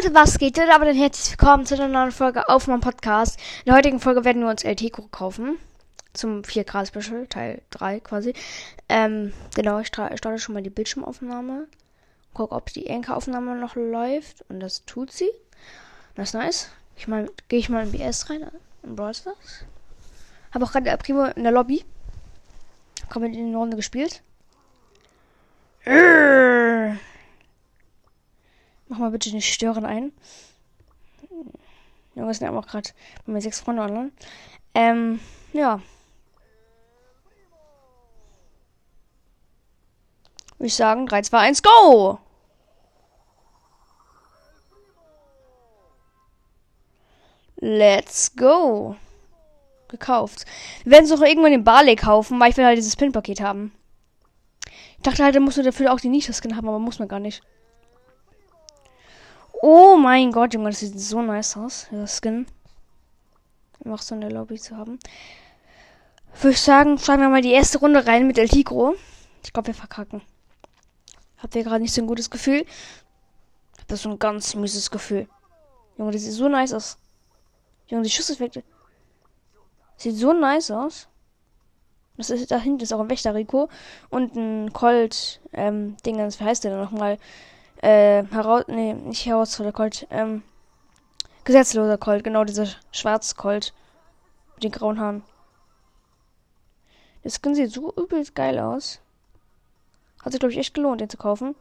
Leute, was geht? Aber dann herzlich willkommen zu einer neuen Folge auf meinem Podcast. In der heutigen Folge werden wir uns LT kaufen. Zum 4K Special, Teil 3 quasi. Ähm, genau, ich starte schon mal die Bildschirmaufnahme. Guck, ob die Enker-Aufnahme noch läuft. Und das tut sie. Das ist nice. Ich mal, gehe ich mal in BS rein. In Brawl Stars. Habe auch gerade Primo in der Lobby. Komm in die Runde gespielt. Mach mal bitte nicht stören ein. Ja, wir sind ja auch gerade bei mir sechs Freunde online. Ähm, ja. Würde ich sagen, 3, 2, 1, go! Let's go. Gekauft. Wir werden es auch irgendwann den Barley kaufen, weil ich will halt dieses Pin-Paket haben. Ich dachte halt, da musst du dafür auch die Nisha-Skin haben, aber muss man gar nicht. Oh mein Gott, Junge, das sieht so nice aus, der Skin. Noch so eine Lobby zu haben. Würde ich sagen, schreiben wir mal die erste Runde rein mit El Tigro. Ich glaube, wir verkacken. Habt ihr gerade nicht so ein gutes Gefühl? Ich habe so ein ganz mieses Gefühl. Junge, das sieht so nice aus. Junge, die Schusseffekte. Sieht so nice aus. Das ist, da hinten ist auch ein Wächter Rico und ein Colt, ähm, Dingens, wie heißt der denn nochmal? Äh, heraus, nee, nicht herausfordernder Colt, ähm, gesetzloser Colt, genau, dieser schwarze Colt. Mit den grauen Haaren. Das Skin sieht so übelst geil aus. Hat sich, glaube ich, echt gelohnt, den zu kaufen.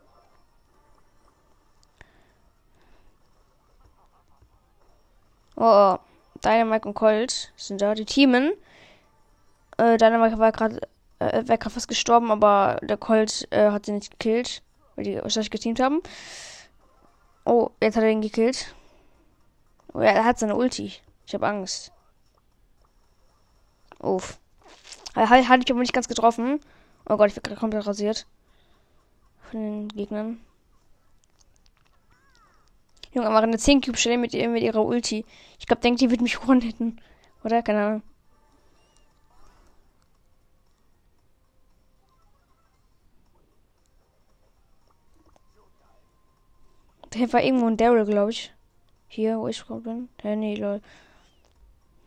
Oh, Dynamite und Colt sind da. Die Teamen. Äh, Dynamite war gerade äh, fast gestorben, aber der Colt äh, hat sie nicht gekillt, weil die wahrscheinlich geteamt haben. Oh, jetzt hat er ihn gekillt. Oh, ja, er hat seine Ulti. Ich habe Angst. Uff. Hatte ich aber nicht ganz getroffen. Oh Gott, ich werde komplett rasiert. Von den Gegnern. Junge, aber eine 10 Cube Stelle mit, mit ihrer Ulti. Ich glaube, denkt, die wird mich one-hitten. Oder? Keine Ahnung. Hier war irgendwo ein Daryl, glaube ich. Hier, wo ich gerade bin. Ja, nee, lol.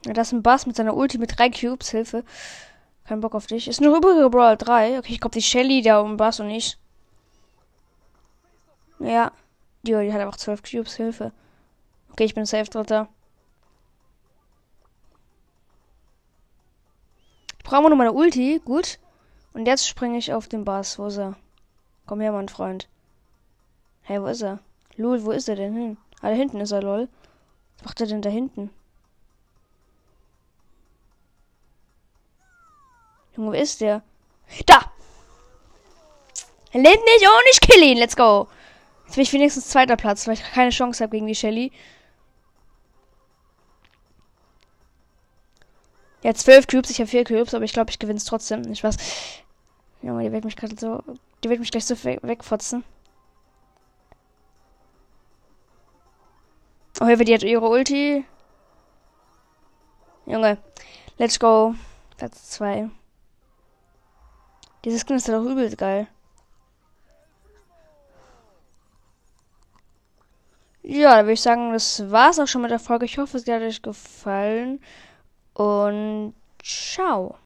Ja, das ist ein Bass mit seiner Ulti mit drei Cubes. Hilfe. Kein Bock auf dich. Ist nur übrige Brawl 3. Okay, ich glaube, die Shelly, der um Bass und ich. Ja. Die, die hat einfach 12 Cubes. Hilfe. Okay, ich bin safe dritter. Ich brauche nur meine Ulti. Gut. Und jetzt springe ich auf den Bass. Wo ist er? Komm her, mein Freund. Hey, wo ist er? Lol, wo ist er denn hin? Ah, da hinten ist er, lol. Was macht er denn da hinten? Junge, wo ist der? Da! Er lebt nicht und ich kill ihn. Let's go. Jetzt bin ich wenigstens zweiter Platz, weil ich keine Chance habe gegen die Shelly. Ja, zwölf Cubes, ich habe vier Cubes, aber ich glaube, ich gewinne es trotzdem. Nicht was. Junge, die wird mich gerade so. Die wird mich gleich so wegfotzen. Oh, hier wird jetzt ihre Ulti. Junge. Let's go. Platz 2. Dieses Skin ist doch übelst geil. Ja, da würde ich sagen, das war's auch schon mit der Folge. Ich hoffe, es hat euch gefallen. Und ciao.